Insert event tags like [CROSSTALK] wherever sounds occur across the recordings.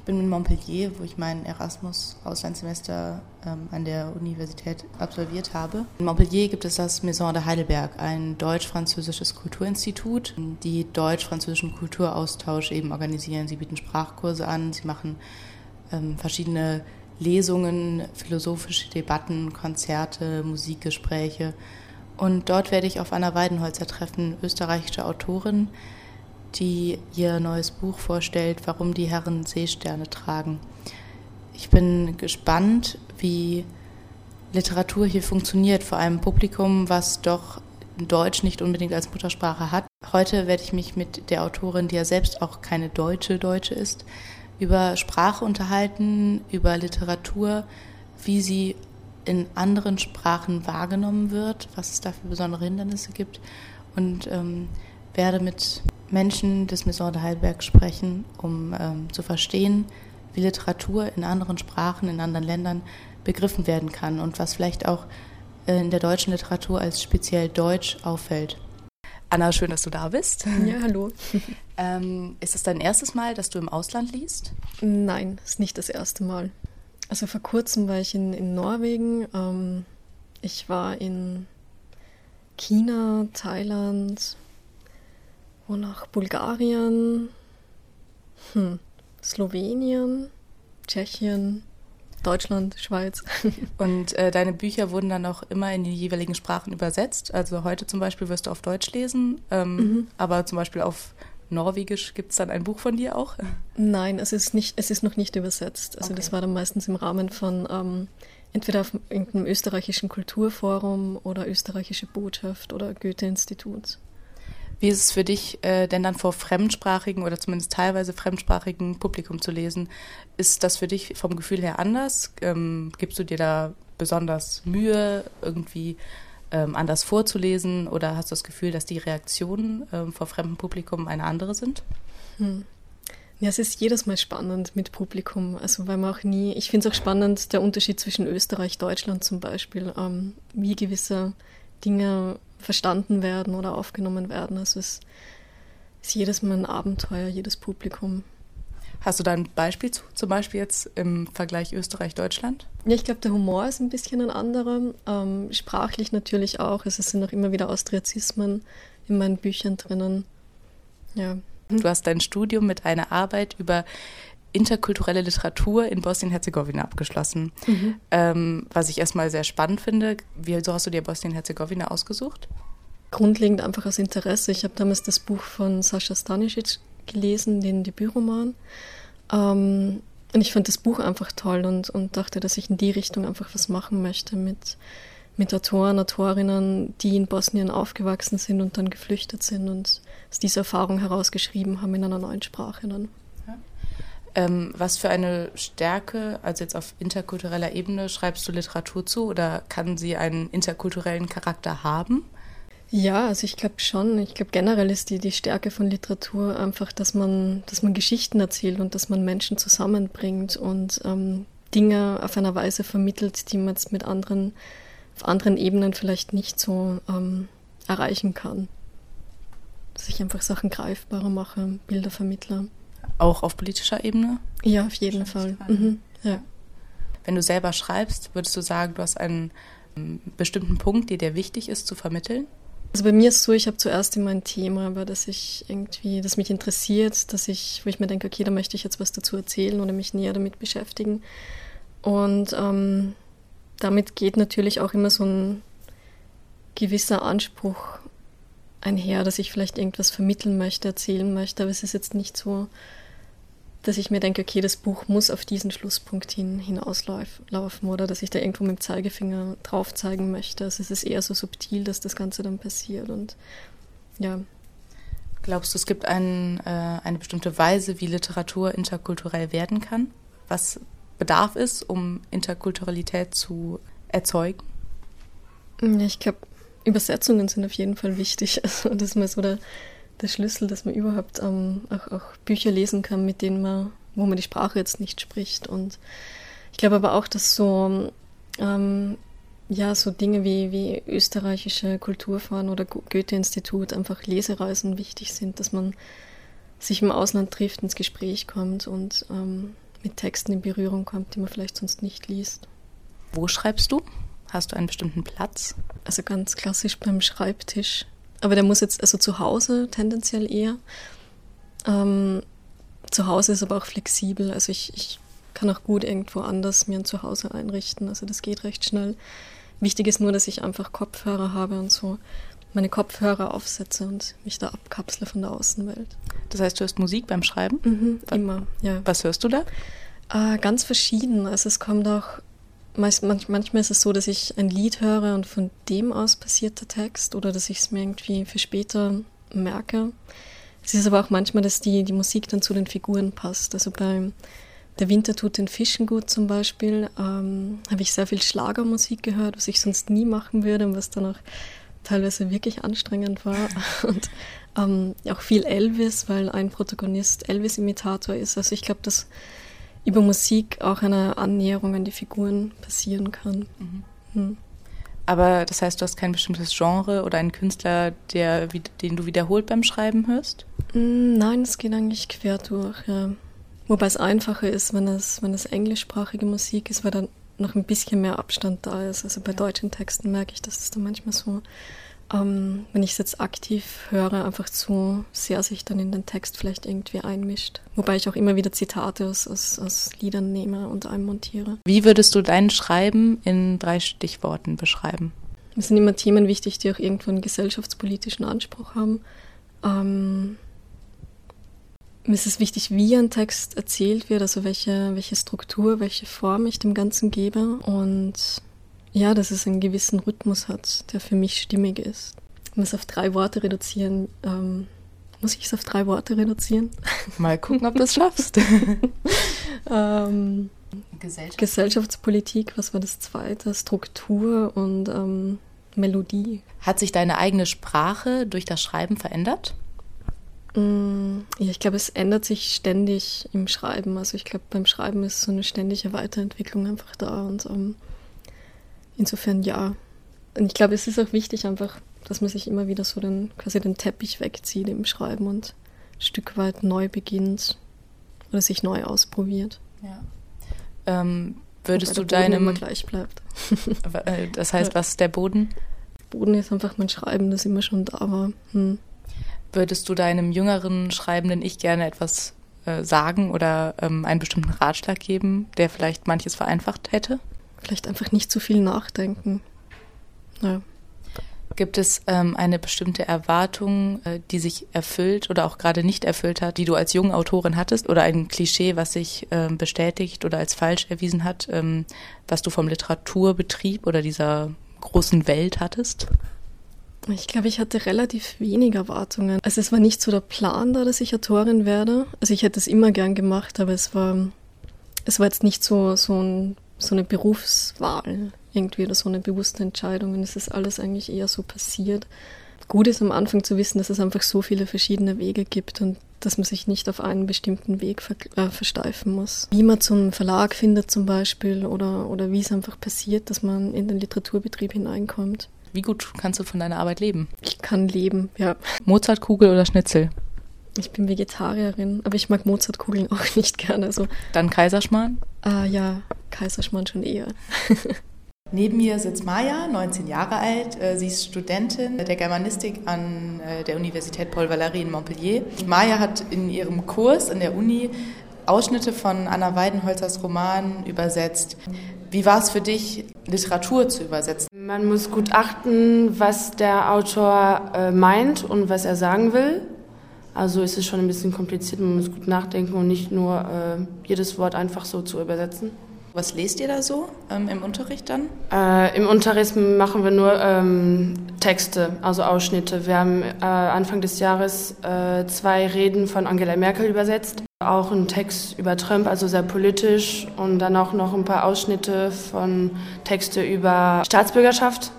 Ich bin in Montpellier, wo ich mein Erasmus-Auslandssemester ähm, an der Universität absolviert habe. In Montpellier gibt es das Maison de Heidelberg, ein deutsch-französisches Kulturinstitut, die deutsch-französischen Kulturaustausch eben organisieren. Sie bieten Sprachkurse an, sie machen ähm, verschiedene Lesungen, philosophische Debatten, Konzerte, Musikgespräche. Und dort werde ich auf Anna Weidenholzer treffen, österreichische Autorin, die ihr neues Buch vorstellt, Warum die Herren Seesterne tragen. Ich bin gespannt, wie Literatur hier funktioniert, vor einem Publikum, was doch Deutsch nicht unbedingt als Muttersprache hat. Heute werde ich mich mit der Autorin, die ja selbst auch keine deutsche Deutsche ist, über Sprache unterhalten, über Literatur, wie sie in anderen Sprachen wahrgenommen wird, was es da für besondere Hindernisse gibt und ähm, werde mit Menschen des Maison de Heidelberg sprechen, um ähm, zu verstehen, wie Literatur in anderen Sprachen, in anderen Ländern begriffen werden kann und was vielleicht auch äh, in der deutschen Literatur als speziell deutsch auffällt. Anna, schön, dass du da bist. Ja, hallo. [LAUGHS] ähm, ist es dein erstes Mal, dass du im Ausland liest? Nein, ist nicht das erste Mal. Also vor kurzem war ich in, in Norwegen. Ähm, ich war in China, Thailand, und nach Bulgarien, hm, Slowenien, Tschechien, Deutschland, Schweiz. [LAUGHS] Und äh, deine Bücher wurden dann auch immer in die jeweiligen Sprachen übersetzt. Also heute zum Beispiel wirst du auf Deutsch lesen, ähm, mhm. aber zum Beispiel auf Norwegisch gibt es dann ein Buch von dir auch? Nein, es ist, nicht, es ist noch nicht übersetzt. Also okay. das war dann meistens im Rahmen von ähm, entweder auf irgendeinem österreichischen Kulturforum oder österreichische Botschaft oder Goethe-Institut. Wie ist es für dich äh, denn dann vor fremdsprachigen oder zumindest teilweise fremdsprachigen Publikum zu lesen? Ist das für dich vom Gefühl her anders? Ähm, gibst du dir da besonders Mühe, irgendwie ähm, anders vorzulesen oder hast du das Gefühl, dass die Reaktionen ähm, vor fremdem Publikum eine andere sind? Hm. Ja, es ist jedes Mal spannend mit Publikum. Also weil man auch nie, ich finde es auch spannend, der Unterschied zwischen Österreich, Deutschland zum Beispiel, ähm, wie gewisse Dinge verstanden werden oder aufgenommen werden. Also es ist jedes Mal ein Abenteuer, jedes Publikum. Hast du da ein Beispiel zu, zum Beispiel jetzt im Vergleich Österreich-Deutschland? Ja, ich glaube, der Humor ist ein bisschen ein anderer. Ähm, sprachlich natürlich auch. Es sind auch immer wieder Austriazismen in meinen Büchern drinnen. Ja. Du hast dein Studium mit einer Arbeit über interkulturelle Literatur in Bosnien-Herzegowina abgeschlossen. Mhm. Ähm, was ich erstmal sehr spannend finde. Wieso hast du dir Bosnien-Herzegowina ausgesucht? Grundlegend einfach aus Interesse. Ich habe damals das Buch von Sascha Stanisic gelesen, den Debütroman. Ähm, und ich fand das Buch einfach toll und, und dachte, dass ich in die Richtung einfach was machen möchte mit, mit Autoren, Autorinnen, die in Bosnien aufgewachsen sind und dann geflüchtet sind und aus dieser Erfahrung herausgeschrieben haben in einer neuen Sprache dann. Ähm, was für eine Stärke, also jetzt auf interkultureller Ebene, schreibst du Literatur zu oder kann sie einen interkulturellen Charakter haben? Ja, also ich glaube schon. Ich glaube generell ist die, die Stärke von Literatur einfach, dass man, dass man Geschichten erzählt und dass man Menschen zusammenbringt und ähm, Dinge auf einer Weise vermittelt, die man jetzt mit anderen, auf anderen Ebenen vielleicht nicht so ähm, erreichen kann. Dass ich einfach Sachen greifbarer mache, Bilder vermittle. Auch auf politischer Ebene? Ja, auf jeden Fall. Mhm, ja. Wenn du selber schreibst, würdest du sagen, du hast einen ähm, bestimmten Punkt, der dir wichtig ist zu vermitteln? Also bei mir ist es so, ich habe zuerst immer ein Thema, über das ich irgendwie, das mich interessiert, dass ich, wo ich mir denke, okay, da möchte ich jetzt was dazu erzählen oder mich näher damit beschäftigen. Und ähm, damit geht natürlich auch immer so ein gewisser Anspruch einher, dass ich vielleicht irgendwas vermitteln möchte, erzählen möchte, aber es ist jetzt nicht so, dass ich mir denke, okay, das Buch muss auf diesen Schlusspunkt hin hinauslaufen oder dass ich da irgendwo mit dem Zeigefinger drauf zeigen möchte. Also es ist eher so subtil, dass das Ganze dann passiert und ja. Glaubst du, es gibt ein, äh, eine bestimmte Weise, wie Literatur interkulturell werden kann? Was bedarf es, um Interkulturalität zu erzeugen? Ich glaube, Übersetzungen sind auf jeden Fall wichtig. [LAUGHS] Also das ist mal so der, der Schlüssel, dass man überhaupt ähm, auch, auch, Bücher lesen kann, mit denen man, wo man die Sprache jetzt nicht spricht. Und ich glaube aber auch, dass so ähm, ja, so Dinge wie, wie österreichische Kulturfahren oder Goethe-Institut einfach Lesereisen wichtig sind, dass man sich im Ausland trifft, ins Gespräch kommt und ähm, mit Texten in Berührung kommt, die man vielleicht sonst nicht liest. Wo schreibst du? Hast du einen bestimmten Platz? Also ganz klassisch beim Schreibtisch. Aber der muss jetzt, also zu Hause tendenziell eher. Ähm, zu Hause ist aber auch flexibel. Also ich, ich kann auch gut irgendwo anders mir ein Zuhause einrichten. Also das geht recht schnell. Wichtig ist nur, dass ich einfach Kopfhörer habe und so meine Kopfhörer aufsetze und mich da abkapsle von der Außenwelt. Das heißt, du hörst Musik beim Schreiben? Mhm, immer, ja. Was hörst du da? Äh, ganz verschieden. Also es kommt auch, manchmal ist es so, dass ich ein Lied höre und von dem aus passiert der Text oder dass ich es mir irgendwie für später merke. Es ist aber auch manchmal, dass die, die Musik dann zu den Figuren passt. Also bei Der Winter tut den Fischen gut zum Beispiel ähm, habe ich sehr viel Schlagermusik gehört, was ich sonst nie machen würde und was dann auch teilweise wirklich anstrengend war. [LAUGHS] Und ähm, auch viel Elvis, weil ein Protagonist Elvis-Imitator ist. Also ich glaube, dass über Musik auch eine Annäherung an die Figuren passieren kann. Mhm. Hm. Aber das heißt, du hast kein bestimmtes Genre oder einen Künstler, der, den du wiederholt beim Schreiben hörst? Hm, nein, es geht eigentlich quer durch, ja. Wobei es einfacher ist, wenn es, wenn es englischsprachige Musik ist, weil dann noch ein bisschen mehr Abstand da ist. Also bei deutschen Texten merke ich, dass es dann manchmal so, ähm, wenn ich es jetzt aktiv höre, einfach zu sehr sich dann in den Text vielleicht irgendwie einmischt. Wobei ich auch immer wieder Zitate aus, aus, aus Liedern nehme und einmontiere. Wie würdest du dein Schreiben in drei Stichworten beschreiben? Es sind immer Themen wichtig, die auch irgendwo einen gesellschaftspolitischen Anspruch haben. Ähm, mir ist es wichtig, wie ein Text erzählt wird, also welche, welche Struktur, welche Form ich dem Ganzen gebe. Und ja, dass es einen gewissen Rhythmus hat, der für mich stimmig ist. Um es auf drei Worte reduzieren, ähm, muss ich es auf drei Worte reduzieren? [LAUGHS] Mal gucken, ob du es schaffst. [LAUGHS] ähm, Gesellschaft. Gesellschaftspolitik, was war das zweite? Struktur und ähm, Melodie. Hat sich deine eigene Sprache durch das Schreiben verändert? Mm, ja, ich glaube, es ändert sich ständig im Schreiben. Also ich glaube, beim Schreiben ist so eine ständige Weiterentwicklung einfach da und um, ähm, insofern ja. Und ich glaube, es ist auch wichtig einfach, dass man sich immer wieder so den, quasi den Teppich wegzieht im Schreiben und ein Stück weit neu beginnt oder sich neu ausprobiert. Ja. Ähm, würdest du deinem immer gleich bleibt. [LAUGHS] Äh, das heißt, was ist der Boden? Boden ist einfach mein Schreiben, das immer schon da war. Hm. Würdest du deinem jüngeren schreibenden Ich gerne etwas äh, sagen oder ähm, einen bestimmten Ratschlag geben, der vielleicht manches vereinfacht hätte? Vielleicht einfach nicht zu viel nachdenken. Ja. Gibt es ähm, eine bestimmte Erwartung, äh, die sich erfüllt oder auch gerade nicht erfüllt hat, die du als junge Autorin hattest? Oder ein Klischee, was sich ähm, bestätigt oder als falsch erwiesen hat, ähm, was du vom Literaturbetrieb oder dieser großen Welt hattest? Ich glaube, ich hatte relativ wenig Erwartungen. Also es war nicht so der Plan da, dass ich Autorin werde. Also ich hätte es immer gern gemacht, aber es war, es war jetzt nicht so, so, ein, so eine Berufswahl irgendwie oder so eine bewusste Entscheidung. Und es ist alles eigentlich eher so passiert. Gut ist am Anfang zu wissen, dass es einfach so viele verschiedene Wege gibt und dass man sich nicht auf einen bestimmten Weg ver äh, versteifen muss. Wie man zum Verlag findet zum Beispiel oder, oder wie es einfach passiert, dass man in den Literaturbetrieb hineinkommt. Wie gut kannst du von deiner Arbeit leben? Ich kann leben, ja. Mozartkugel oder Schnitzel? Ich bin Vegetarierin, aber ich mag Mozartkugeln [LAUGHS] auch nicht gerne. Also. Dann Kaiserschmarrn? Ah ja, Kaiserschmarrn schon eher. [LAUGHS] Neben mir sitzt Maja, 19 Jahre alt. Äh, sie ist Studentin der Germanistik an äh, der Universität Paul Valéry in Montpellier. Maja hat in ihrem Kurs an der Uni Ausschnitte von Anna Weidenholzers Roman übersetzt. Wie war es für dich, Literatur zu übersetzen? Man muss gut achten, was der Autor meint und was er sagen will. Also ist es schon ein bisschen kompliziert, man muss gut nachdenken und nicht nur äh, jedes Wort einfach so zu übersetzen. Was lest ihr da so ähm, im Unterricht dann? Äh, Im Unterricht machen wir nur ähm, Texte, also Ausschnitte. Wir haben äh, Anfang des Jahres äh, zwei Reden von Angela Merkel übersetzt. Auch ein Text über Trump, also sehr politisch. Und dann auch noch ein paar Ausschnitte von Texte über Staatsbürgerschaft.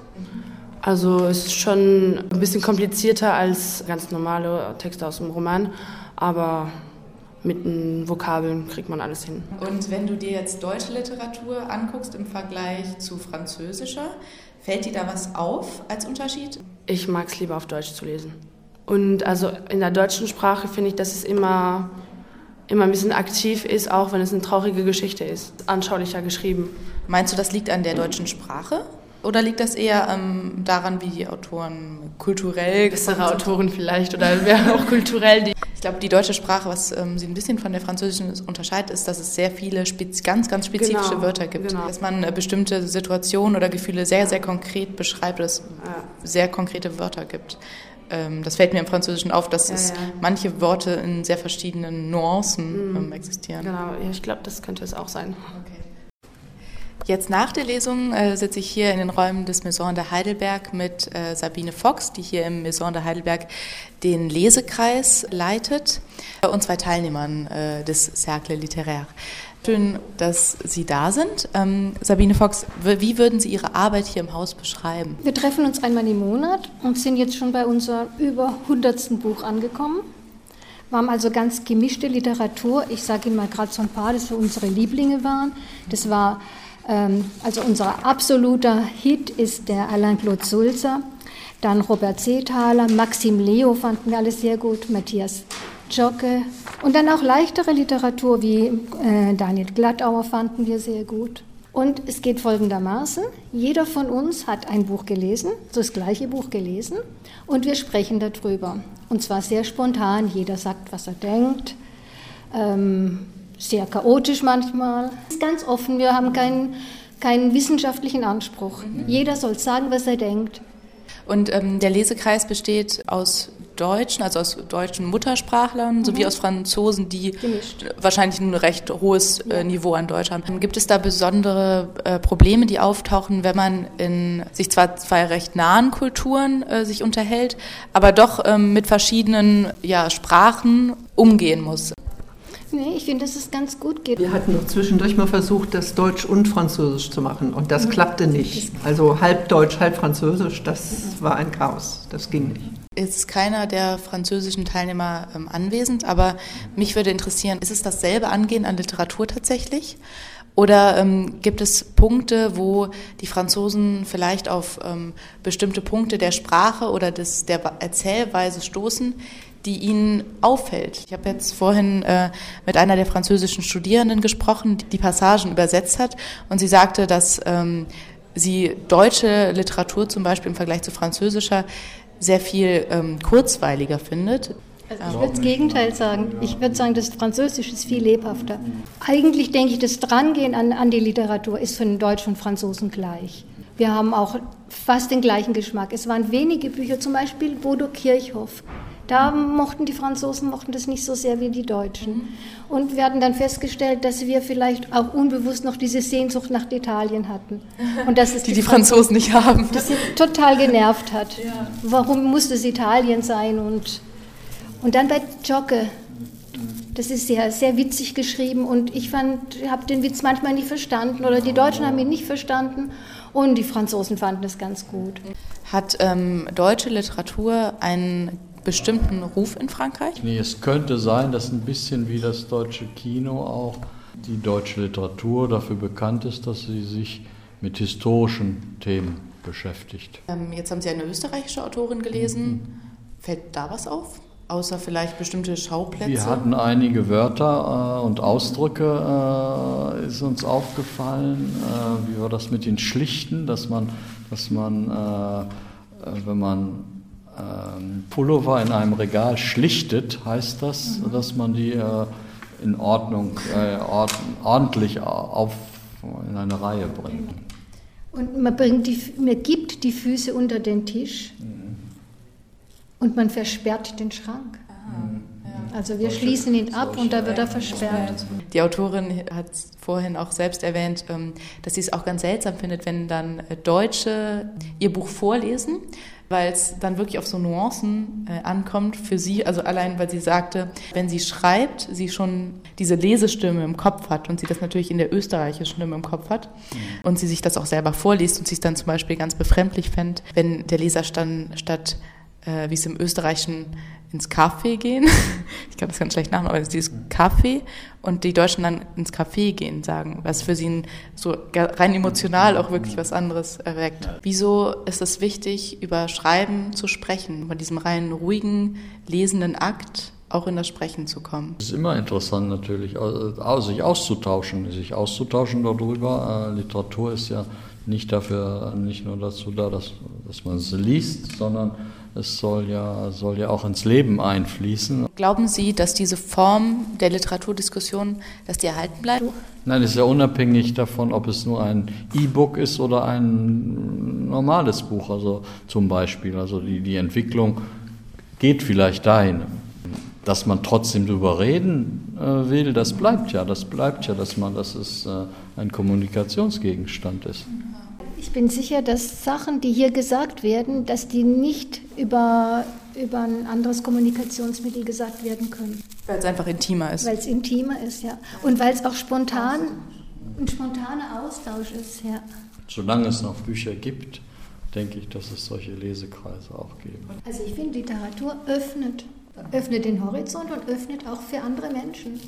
Also es ist schon ein bisschen komplizierter als ganz normale Texte aus dem Roman. Aber mit den Vokabeln kriegt man alles hin. Und wenn du dir jetzt deutsche Literatur anguckst im Vergleich zu französischer, fällt dir da was auf als Unterschied? Ich mag es lieber auf Deutsch zu lesen. Und also in der deutschen Sprache finde ich, dass es immer immer ein bisschen aktiv ist, auch wenn es eine traurige Geschichte ist. Anschaulicher geschrieben. Meinst du, das liegt an der deutschen Sprache? Oder liegt das eher ähm, daran, wie die Autoren kulturell bessere Autoren vielleicht oder wer [LAUGHS] auch kulturell die ich glaube, die deutsche Sprache, was ähm, sie ein bisschen von der französischen unterscheidet, ist, dass es sehr viele ganz, ganz spezifische genau, Wörter gibt. Genau. Dass man äh, bestimmte Situationen oder Gefühle sehr, sehr konkret beschreibt, dass es ja. sehr konkrete Wörter gibt. Ähm, das fällt mir im Französischen auf, dass ja, es ja. manche Worte in sehr verschiedenen Nuancen mhm. ähm, existieren. Genau, ja, ich glaube, das könnte es auch sein. Okay. Jetzt nach der Lesung äh, sitze ich hier in den Räumen des Maison de Heidelberg mit äh, Sabine Fox, die hier im Maison de Heidelberg den Lesekreis leitet und zwei Teilnehmern äh, des Cercle Littéraire. Schön, dass Sie da sind. Ähm, Sabine Fox, wie würden Sie Ihre Arbeit hier im Haus beschreiben? Wir treffen uns einmal im Monat und sind jetzt schon bei unserem über 100. Buch angekommen. Wir haben also ganz gemischte Literatur. Ich sage Ihnen mal gerade so ein paar, das für unsere Lieblinge waren. Das war also unser absoluter Hit ist der Alain-Claude Sulzer, dann Robert Seethaler, Maxim Leo fanden wir alle sehr gut, Matthias Jocke und dann auch leichtere Literatur wie äh, Daniel Glattauer fanden wir sehr gut. Und es geht folgendermaßen, jeder von uns hat ein Buch gelesen, das gleiche Buch gelesen, und wir sprechen darüber. Und zwar sehr spontan, jeder sagt, was er denkt. Ähm, sehr chaotisch manchmal. Es ist ganz offen, wir haben keinen, keinen wissenschaftlichen Anspruch. Mhm. Jeder soll sagen, was er denkt. Und ähm, der Lesekreis besteht aus Deutschen, also aus deutschen Muttersprachlern, mhm. sowie aus Franzosen, die Gemischt. wahrscheinlich ein recht hohes äh. Niveau an Deutsch haben. Gibt es da besondere äh, Probleme, die auftauchen, wenn man in sich zwar zwei recht nahen Kulturen äh, sich unterhält, aber doch ähm, mit verschiedenen ja, Sprachen umgehen muss? Nee, ich finde, dass es ganz gut geht. Wir hatten noch zwischendurch mal versucht, das Deutsch und Französisch zu machen und das mhm. klappte nicht. Also halb Deutsch, halb Französisch, das war ein Chaos. Das ging nicht. Es ist keiner der französischen Teilnehmer ähm, anwesend, aber mich würde interessieren, ist es dasselbe Angehen an Literatur tatsächlich? Oder ähm, gibt es Punkte, wo die Franzosen vielleicht auf ähm, bestimmte Punkte der Sprache oder des, der Erzählweise stoßen, die Ihnen auffällt. Ich habe jetzt vorhin äh, mit einer der französischen Studierenden gesprochen, die die Passagen übersetzt hat und sie sagte, dass ähm, sie deutsche Literatur zum Beispiel im Vergleich zu französischer sehr viel ähm, kurzweiliger findet. Also ich würde das Gegenteil sagen. Ich würde sagen, das Französische ist viel lebhafter. Eigentlich denke ich, das Drangehen an, an die Literatur ist für den Deutschen und Franzosen gleich. Wir haben auch fast den gleichen Geschmack. Es waren wenige Bücher, zum Beispiel Bodo Kirchhoff. Da mochten die Franzosen mochten das nicht so sehr wie die Deutschen. Und wir hatten dann festgestellt, dass wir vielleicht auch unbewusst noch diese Sehnsucht nach Italien hatten. Und dass es [LAUGHS] die, die, die Franzosen nicht haben. Das sie total genervt hat. Ja. Warum musste es Italien sein? Und, und dann bei Jocke. Das ist sehr, sehr witzig geschrieben und ich habe den Witz manchmal nicht verstanden oder die Deutschen haben ihn nicht verstanden und die Franzosen fanden es ganz gut. Hat ähm, deutsche Literatur einen bestimmten Ruf in Frankreich? Nee, es könnte sein, dass ein bisschen wie das deutsche Kino auch die deutsche Literatur dafür bekannt ist, dass sie sich mit historischen Themen beschäftigt. Ähm, jetzt haben Sie eine österreichische Autorin gelesen. Mhm. Fällt da was auf? Außer vielleicht bestimmte Schauplätze? Wir hatten einige Wörter äh, und Ausdrücke, äh, ist uns aufgefallen. Äh, wie war das mit den Schlichten, dass man, dass man äh, äh, wenn man Pullover in einem Regal schlichtet, heißt das, mhm. dass man die äh, in Ordnung, äh, ordentlich auf, in eine Reihe bringt. Und man, bringt die, man gibt die Füße unter den Tisch mhm. und man versperrt den Schrank. Mhm. Also wir schließen ihn ab und da wird er versperrt. Die Autorin hat vorhin auch selbst erwähnt, ähm, dass sie es auch ganz seltsam findet, wenn dann äh, Deutsche ihr Buch vorlesen weil es dann wirklich auf so Nuancen äh, ankommt für sie. Also allein, weil sie sagte, wenn sie schreibt, sie schon diese Lesestimme im Kopf hat und sie das natürlich in der österreichischen Stimme im Kopf hat mhm. und sie sich das auch selber vorliest und sie es dann zum Beispiel ganz befremdlich fände, wenn der Leser stand, statt äh, wie es im Österreichischen ins Café gehen. [LAUGHS] ich kann das ganz schlecht nachmachen, aber es ist dieses Café und die Deutschen dann ins Café gehen sagen, was für sie so rein emotional auch wirklich was anderes erweckt. Wieso ist es wichtig, über Schreiben zu sprechen, von diesem rein ruhigen, lesenden Akt auch in das Sprechen zu kommen. Es ist immer interessant natürlich, sich auszutauschen, sich auszutauschen darüber. Literatur ist ja nicht dafür, nicht nur dazu da, dass, dass man es liest, sondern es soll ja, soll ja auch ins Leben einfließen. Glauben Sie, dass diese Form der Literaturdiskussion, dass die erhalten bleibt? Nein, ist ja unabhängig davon, ob es nur ein E-Book ist oder ein normales Buch, also zum Beispiel. Also die, die Entwicklung geht vielleicht dahin. Dass man trotzdem darüber reden äh, will, das bleibt ja, das bleibt ja, dass man, dass es äh, ein Kommunikationsgegenstand ist. Ich bin sicher, dass Sachen, die hier gesagt werden, dass die nicht über, über ein anderes Kommunikationsmittel gesagt werden können. Weil es einfach intimer ist. Weil es intimer ist, ja. Und weil es auch spontan, ein spontaner Austausch ist, ja. Solange es noch Bücher gibt, denke ich, dass es solche Lesekreise auch geben. Also ich finde, Literatur öffnet, öffnet den Horizont und öffnet auch für andere Menschen.